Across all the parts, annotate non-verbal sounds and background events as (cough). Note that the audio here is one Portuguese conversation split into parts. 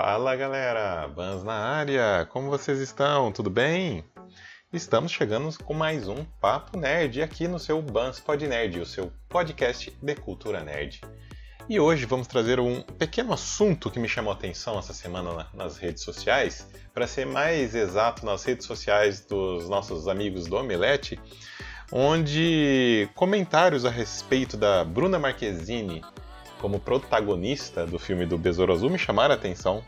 Fala galera, Bans na área, como vocês estão? Tudo bem? Estamos chegando com mais um Papo Nerd aqui no seu Bans Pod Nerd, o seu podcast de cultura nerd. E hoje vamos trazer um pequeno assunto que me chamou a atenção essa semana nas redes sociais, para ser mais exato, nas redes sociais dos nossos amigos do Omelete, onde comentários a respeito da Bruna Marquezine como protagonista do filme do Besouro Azul me chamaram a atenção.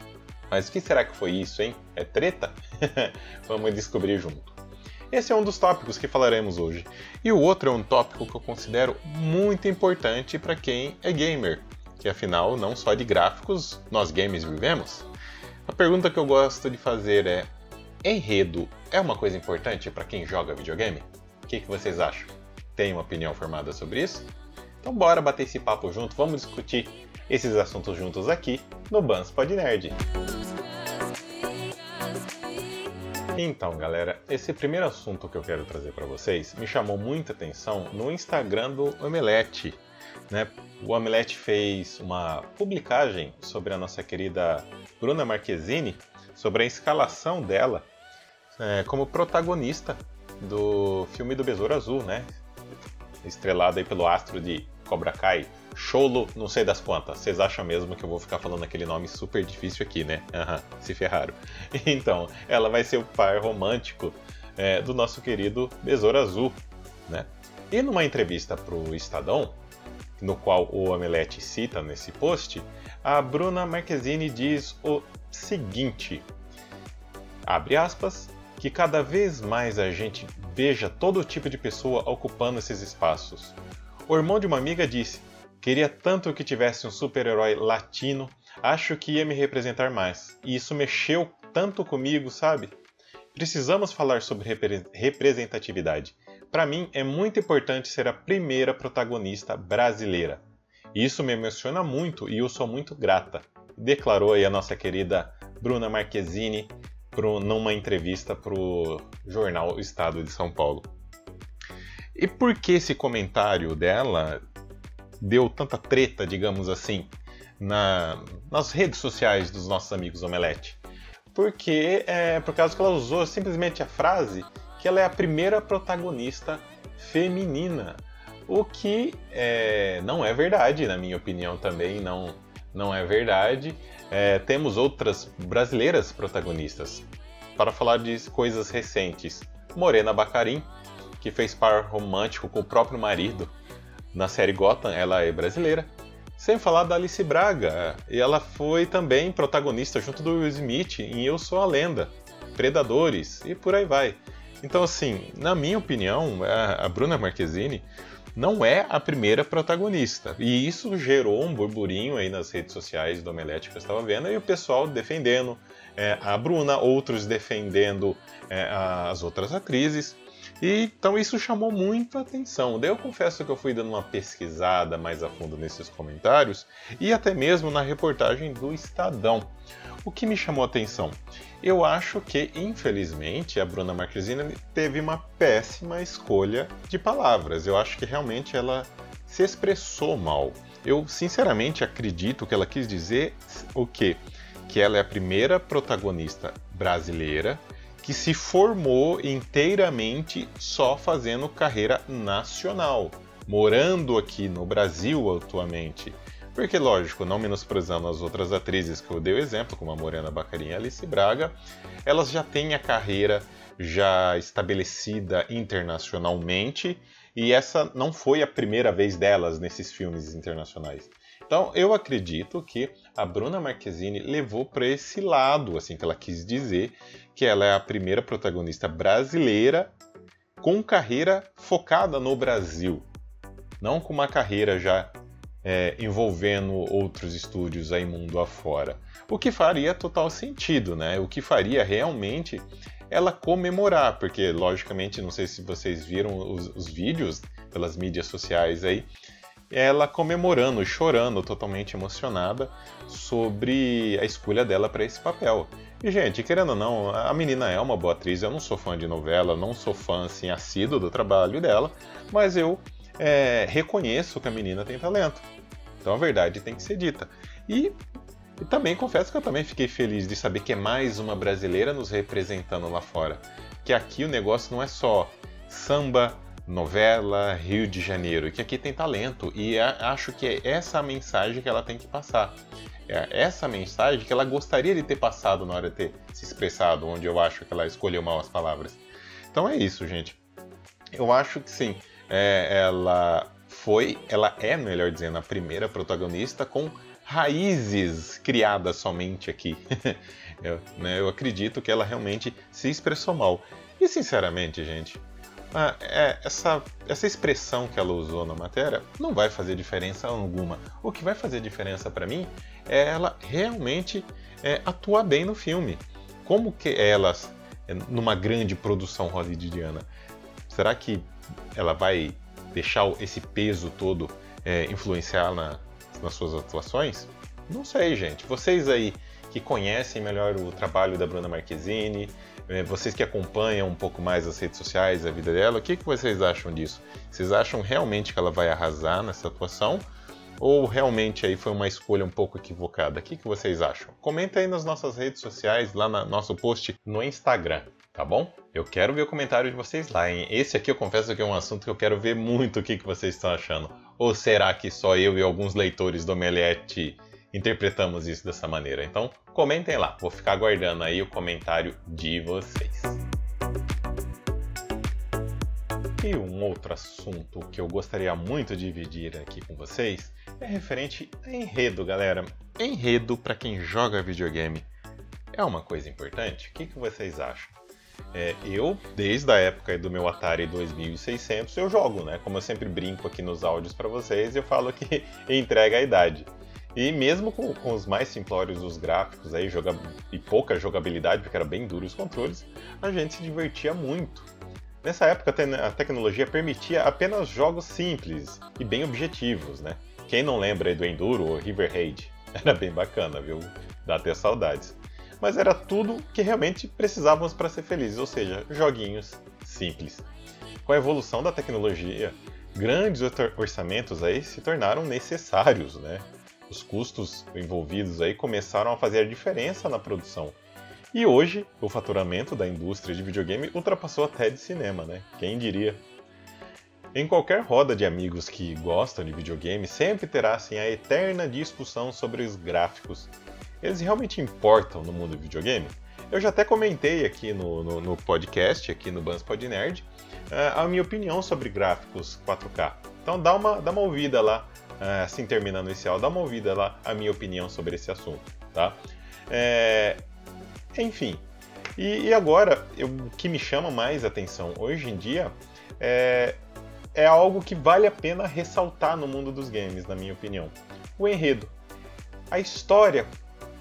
Mas o que será que foi isso, hein? É treta? (laughs) Vamos descobrir junto. Esse é um dos tópicos que falaremos hoje. E o outro é um tópico que eu considero muito importante para quem é gamer, que afinal, não só de gráficos nós gamers vivemos. A pergunta que eu gosto de fazer é: enredo é uma coisa importante para quem joga videogame? O que, que vocês acham? Tem uma opinião formada sobre isso? Então bora bater esse papo junto, vamos discutir esses assuntos juntos aqui no Bans Pod Nerd. Então, galera, esse primeiro assunto que eu quero trazer para vocês me chamou muita atenção no Instagram do Omelete. Né? O Omelete fez uma publicagem sobre a nossa querida Bruna Marquezine, sobre a escalação dela é, como protagonista do filme do Besouro Azul, né? Estrelado aí pelo astro de Cobra Kai, Cholo, não sei das quantas. Vocês acham mesmo que eu vou ficar falando aquele nome super difícil aqui, né? Uhum, se ferraram. (laughs) Então, ela vai ser o par romântico é, do nosso querido Besouro Azul, né? E numa entrevista pro Estadão, no qual o Omelete cita nesse post, a Bruna Marquezine diz o seguinte: abre aspas, que cada vez mais a gente veja todo tipo de pessoa ocupando esses espaços. O irmão de uma amiga disse: Queria tanto que tivesse um super-herói latino, acho que ia me representar mais. E isso mexeu tanto comigo, sabe? Precisamos falar sobre repre representatividade. Para mim é muito importante ser a primeira protagonista brasileira. Isso me emociona muito e eu sou muito grata, declarou aí a nossa querida Bruna Marquezine, pro, numa entrevista para o jornal Estado de São Paulo. E por que esse comentário dela deu tanta treta, digamos assim, na, nas redes sociais dos nossos amigos Omelete? Porque é por causa que ela usou simplesmente a frase que ela é a primeira protagonista feminina. O que é, não é verdade, na minha opinião também não, não é verdade. É, temos outras brasileiras protagonistas. Para falar de coisas recentes, Morena Bacarin, que fez par romântico com o próprio marido na série Gotham, ela é brasileira. Sem falar da Alice Braga, e ela foi também protagonista junto do Will Smith em Eu Sou a Lenda, Predadores e por aí vai. Então, assim, na minha opinião, a Bruna Marquezine não é a primeira protagonista. E isso gerou um burburinho aí nas redes sociais do Omelete que eu estava vendo, e o pessoal defendendo é, a Bruna, outros defendendo é, as outras atrizes. E, então isso chamou muito a atenção. Daí eu confesso que eu fui dando uma pesquisada mais a fundo nesses comentários e até mesmo na reportagem do Estadão. O que me chamou a atenção? Eu acho que, infelizmente, a Bruna Marquezine teve uma péssima escolha de palavras. Eu acho que realmente ela se expressou mal. Eu, sinceramente, acredito que ela quis dizer o quê? Que ela é a primeira protagonista brasileira que se formou inteiramente só fazendo carreira nacional, morando aqui no Brasil atualmente. Porque, lógico, não menosprezando as outras atrizes que eu dei o exemplo, como a Morena Bacarinha e Alice Braga, elas já têm a carreira já estabelecida internacionalmente e essa não foi a primeira vez delas nesses filmes internacionais. Então, eu acredito que a Bruna Marquezine levou para esse lado, assim, que ela quis dizer que ela é a primeira protagonista brasileira com carreira focada no Brasil, não com uma carreira já é, envolvendo outros estúdios aí mundo afora. O que faria total sentido, né? O que faria realmente ela comemorar, porque logicamente, não sei se vocês viram os, os vídeos pelas mídias sociais aí, ela comemorando, chorando, totalmente emocionada sobre a escolha dela para esse papel. E, gente, querendo ou não, a menina é uma boa atriz, eu não sou fã de novela, não sou fã, assim, assíduo do trabalho dela, mas eu é, reconheço que a menina tem talento. Então a verdade tem que ser dita. E E também confesso que eu também fiquei feliz de saber que é mais uma brasileira nos representando lá fora. Que aqui o negócio não é só samba, novela, Rio de Janeiro, que aqui tem talento e acho que é essa a mensagem que ela tem que passar. É essa mensagem que ela gostaria de ter passado na hora de ter se expressado, onde eu acho que ela escolheu mal as palavras. Então é isso, gente. Eu acho que sim, é, ela foi, ela é, melhor dizendo, a primeira protagonista com raízes criadas somente aqui. (laughs) eu, né, eu acredito que ela realmente se expressou mal. E sinceramente, gente, ah, é, essa, essa expressão que ela usou na matéria não vai fazer diferença alguma. O que vai fazer diferença para mim é ela realmente é, atuar bem no filme. Como que elas, é, numa grande produção hollywoodiana, será que ela vai deixar esse peso todo é, influenciar na, nas suas atuações? Não sei, gente. Vocês aí que conhecem melhor o trabalho da Bruna Marquezine, vocês que acompanham um pouco mais as redes sociais, a vida dela, o que, que vocês acham disso? Vocês acham realmente que ela vai arrasar nessa atuação? Ou realmente aí foi uma escolha um pouco equivocada? O que, que vocês acham? Comenta aí nas nossas redes sociais, lá no nosso post no Instagram, tá bom? Eu quero ver o comentário de vocês lá, hein? Esse aqui eu confesso que é um assunto que eu quero ver muito o que, que vocês estão achando. Ou será que só eu e alguns leitores do Omelete interpretamos isso dessa maneira. Então, comentem lá, vou ficar aguardando aí o comentário de vocês. E um outro assunto que eu gostaria muito de dividir aqui com vocês é referente a enredo, galera. Enredo para quem joga videogame é uma coisa importante? O que, que vocês acham? É, eu, desde a época do meu Atari 2600, eu jogo, né? Como eu sempre brinco aqui nos áudios para vocês, eu falo que (laughs) entrega a idade. E mesmo com, com os mais simplórios dos gráficos aí, joga, e pouca jogabilidade, porque era bem duro os controles, a gente se divertia muito. Nessa época a tecnologia permitia apenas jogos simples e bem objetivos, né? Quem não lembra do Enduro ou River Raid? (laughs) Era bem bacana, viu? Dá até saudades. Mas era tudo que realmente precisávamos para ser felizes, ou seja, joguinhos simples. Com a evolução da tecnologia, grandes orçamentos aí se tornaram necessários, né? Os custos envolvidos aí começaram a fazer diferença na produção. E hoje, o faturamento da indústria de videogame ultrapassou até de cinema, né? Quem diria? Em qualquer roda de amigos que gostam de videogame, sempre terá assim a eterna discussão sobre os gráficos. Eles realmente importam no mundo do videogame? Eu já até comentei aqui no, no, no podcast, aqui no Banspod Nerd, eh, a minha opinião sobre gráficos 4K. Então dá uma, dá uma ouvida lá assim terminando esse áudio, dá uma ouvida lá a minha opinião sobre esse assunto, tá? É, enfim, e, e agora eu, o que me chama mais atenção hoje em dia é, é algo que vale a pena ressaltar no mundo dos games, na minha opinião. O enredo, a história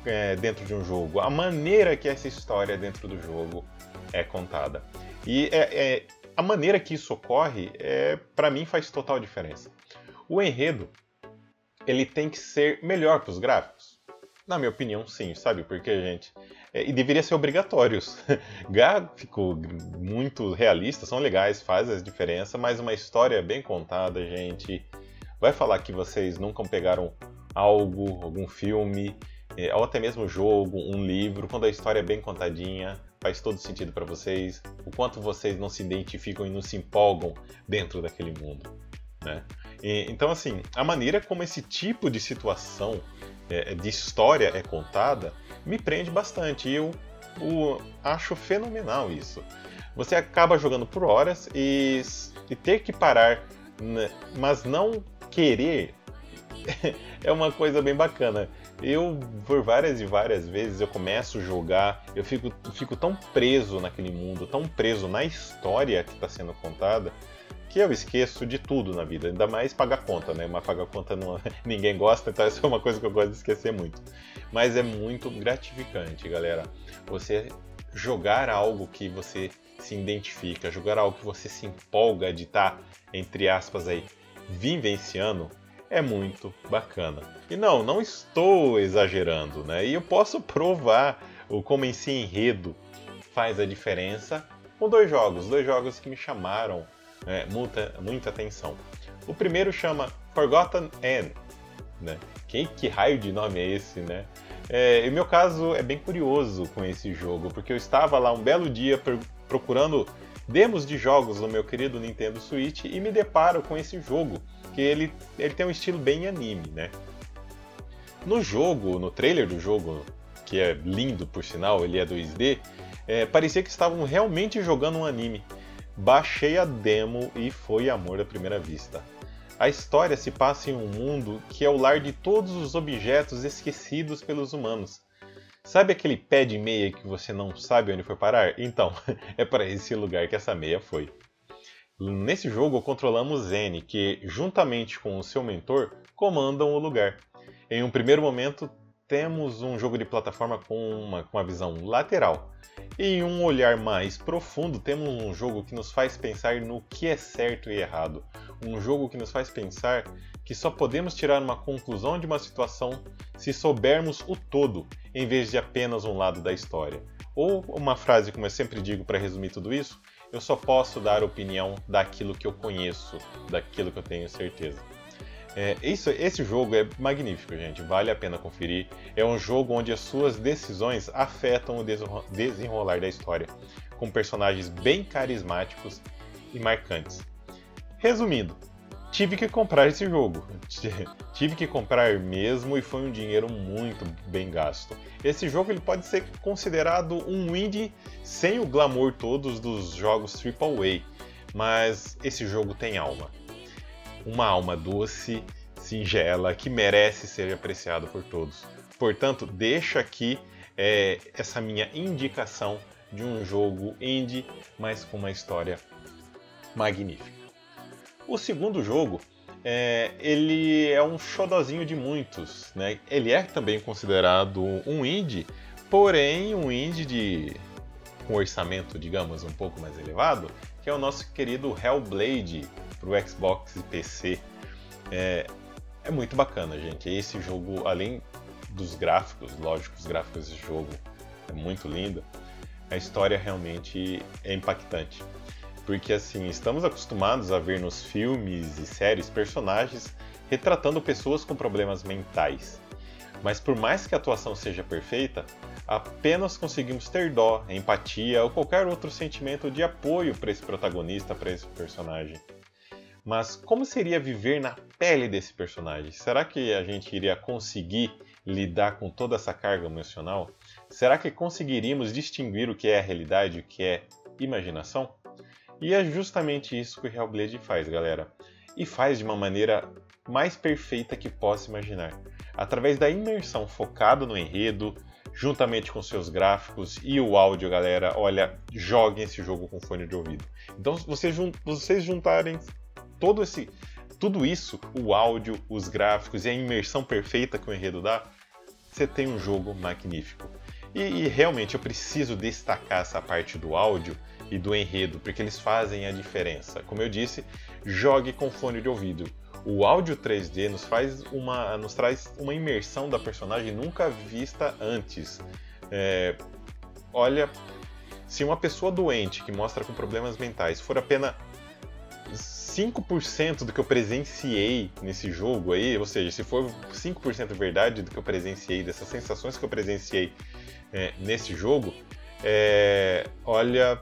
é, dentro de um jogo, a maneira que essa história dentro do jogo é contada. E é, é a maneira que isso ocorre, é, para mim, faz total diferença. O enredo ele tem que ser melhor para os gráficos? Na minha opinião, sim, sabe? Porque, gente. É, e deveria ser obrigatórios. (laughs) Gráfico muito realista, são legais, faz a diferença, mas uma história bem contada, gente. Vai falar que vocês nunca pegaram algo, algum filme, é, ou até mesmo jogo, um livro, quando a história é bem contadinha, faz todo sentido para vocês, o quanto vocês não se identificam e não se empolgam dentro daquele mundo. Né? Então, assim, a maneira como esse tipo de situação, é, de história é contada, me prende bastante. E eu, eu acho fenomenal isso. Você acaba jogando por horas e, e ter que parar, né, mas não querer, (laughs) é uma coisa bem bacana. Eu, por várias e várias vezes, eu começo a jogar, eu fico, fico tão preso naquele mundo, tão preso na história que está sendo contada, que eu esqueço de tudo na vida, ainda mais pagar conta, né? Mas pagar conta não, (laughs) ninguém gosta, então essa é uma coisa que eu gosto de esquecer muito. Mas é muito gratificante, galera. Você jogar algo que você se identifica, jogar algo que você se empolga de estar, tá, entre aspas, aí, vivenciando, é muito bacana. E não, não estou exagerando, né? E eu posso provar o como em si enredo faz a diferença com dois jogos, dois jogos que me chamaram é, muita, muita atenção. O primeiro chama Forgotten End. Né? Que, que raio de nome é esse, né? É, e meu caso é bem curioso com esse jogo, porque eu estava lá um belo dia procurando demos de jogos no meu querido Nintendo Switch e me deparo com esse jogo, que ele, ele tem um estilo bem anime, né? No jogo, no trailer do jogo, que é lindo por sinal, ele é 2D, é, parecia que estavam realmente jogando um anime. Baixei a demo e foi amor à primeira vista. A história se passa em um mundo que é o lar de todos os objetos esquecidos pelos humanos. Sabe aquele pé de meia que você não sabe onde foi parar? Então, (laughs) é para esse lugar que essa meia foi. Nesse jogo controlamos Zen, que juntamente com o seu mentor comandam o lugar. Em um primeiro momento, temos um jogo de plataforma com uma, com uma visão lateral. E um olhar mais profundo, temos um jogo que nos faz pensar no que é certo e errado, um jogo que nos faz pensar que só podemos tirar uma conclusão de uma situação se soubermos o todo, em vez de apenas um lado da história. Ou uma frase, como eu sempre digo para resumir tudo isso, eu só posso dar opinião daquilo que eu conheço, daquilo que eu tenho certeza. É, isso, esse jogo é magnífico, gente. Vale a pena conferir. É um jogo onde as suas decisões afetam o desenrolar da história, com personagens bem carismáticos e marcantes. Resumindo, tive que comprar esse jogo. (laughs) tive que comprar mesmo e foi um dinheiro muito bem gasto. Esse jogo ele pode ser considerado um indie sem o glamour todos dos jogos AAA, mas esse jogo tem alma. Uma alma doce, singela, que merece ser apreciado por todos. Portanto, deixo aqui é, essa minha indicação de um jogo indie, mas com uma história magnífica. O segundo jogo, é, ele é um xodozinho de muitos, né? Ele é também considerado um indie, porém um indie de com orçamento, digamos, um pouco mais elevado, que é o nosso querido Hellblade para o Xbox e PC. É, é muito bacana, gente. Esse jogo, além dos gráficos, lógico, os gráficos desse jogo é muito lindo, a história realmente é impactante. Porque assim, estamos acostumados a ver nos filmes e séries personagens retratando pessoas com problemas mentais. Mas por mais que a atuação seja perfeita, apenas conseguimos ter dó, empatia ou qualquer outro sentimento de apoio para esse protagonista, para esse personagem. Mas como seria viver na pele desse personagem? Será que a gente iria conseguir lidar com toda essa carga emocional? Será que conseguiríamos distinguir o que é a realidade e o que é imaginação? E é justamente isso que o Hellblade faz, galera. E faz de uma maneira mais perfeita que possa imaginar. Através da imersão focada no enredo, juntamente com seus gráficos e o áudio, galera, olha, joguem esse jogo com fone de ouvido. Então, se vocês, vocês juntarem todo esse, tudo isso, o áudio, os gráficos e a imersão perfeita que o enredo dá, você tem um jogo magnífico. E, e realmente eu preciso destacar essa parte do áudio e do enredo, porque eles fazem a diferença. Como eu disse, jogue com fone de ouvido. O áudio 3D nos, faz uma, nos traz uma imersão da personagem nunca vista antes. É, olha, se uma pessoa doente que mostra com problemas mentais for apenas 5% do que eu presenciei nesse jogo aí, ou seja, se for 5% verdade do que eu presenciei, dessas sensações que eu presenciei é, nesse jogo, é, olha,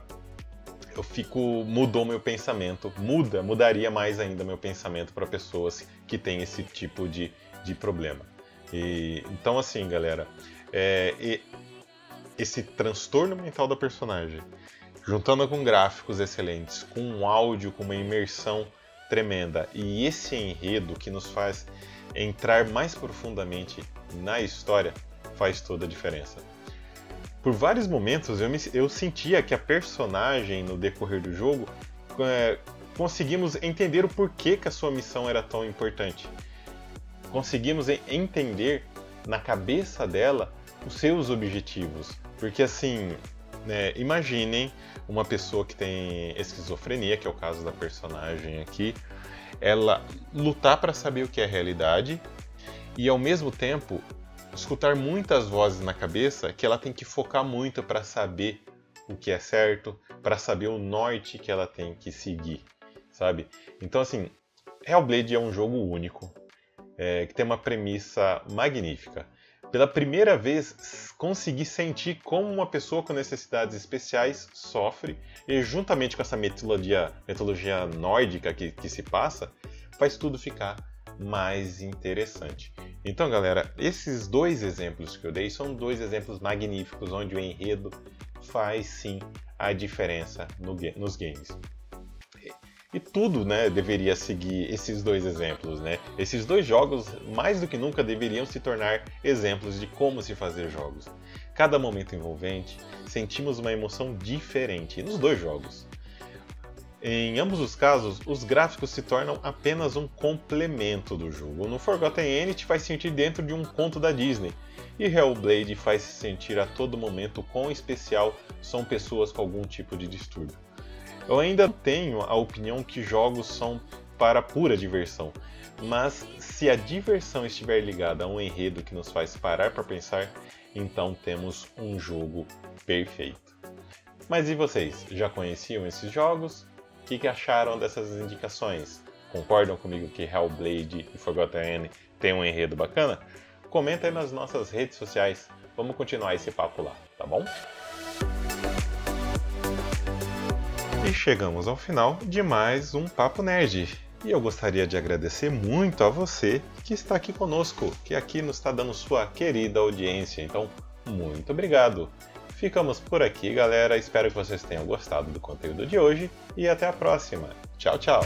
eu fico mudou meu pensamento, muda, mudaria mais ainda meu pensamento para pessoas que têm esse tipo de, de problema. E, então assim, galera, é, esse transtorno mental da personagem, juntando com gráficos excelentes, com um áudio, com uma imersão tremenda e esse enredo que nos faz entrar mais profundamente na história, faz toda a diferença por vários momentos eu, me, eu sentia que a personagem no decorrer do jogo é, conseguimos entender o porquê que a sua missão era tão importante. Conseguimos entender na cabeça dela os seus objetivos. Porque assim, né, imaginem uma pessoa que tem esquizofrenia, que é o caso da personagem aqui, ela lutar para saber o que é realidade e ao mesmo tempo escutar muitas vozes na cabeça que ela tem que focar muito para saber o que é certo, para saber o norte que ela tem que seguir, sabe? Então, assim, Hellblade é um jogo único, é, que tem uma premissa magnífica. Pela primeira vez conseguir sentir como uma pessoa com necessidades especiais sofre e juntamente com essa mitologia, mitologia nórdica que, que se passa, faz tudo ficar mais interessante. Então, galera, esses dois exemplos que eu dei são dois exemplos magníficos onde o enredo faz sim a diferença no, nos games. E tudo, né, deveria seguir esses dois exemplos, né? Esses dois jogos, mais do que nunca, deveriam se tornar exemplos de como se fazer jogos. Cada momento envolvente, sentimos uma emoção diferente nos dois jogos. Em ambos os casos, os gráficos se tornam apenas um complemento do jogo. No Forgotten End te faz sentir dentro de um conto da Disney, e Hellblade faz se sentir a todo momento quão especial são pessoas com algum tipo de distúrbio. Eu ainda tenho a opinião que jogos são para pura diversão, mas se a diversão estiver ligada a um enredo que nos faz parar para pensar, então temos um jogo perfeito. Mas e vocês? Já conheciam esses jogos? O que, que acharam dessas indicações? Concordam comigo que Hellblade e Forgotten End têm um enredo bacana? Comenta aí nas nossas redes sociais. Vamos continuar esse papo lá, tá bom? E chegamos ao final de mais um Papo Nerd. E eu gostaria de agradecer muito a você que está aqui conosco, que aqui nos está dando sua querida audiência. Então, muito obrigado. Ficamos por aqui, galera. Espero que vocês tenham gostado do conteúdo de hoje e até a próxima. Tchau, tchau.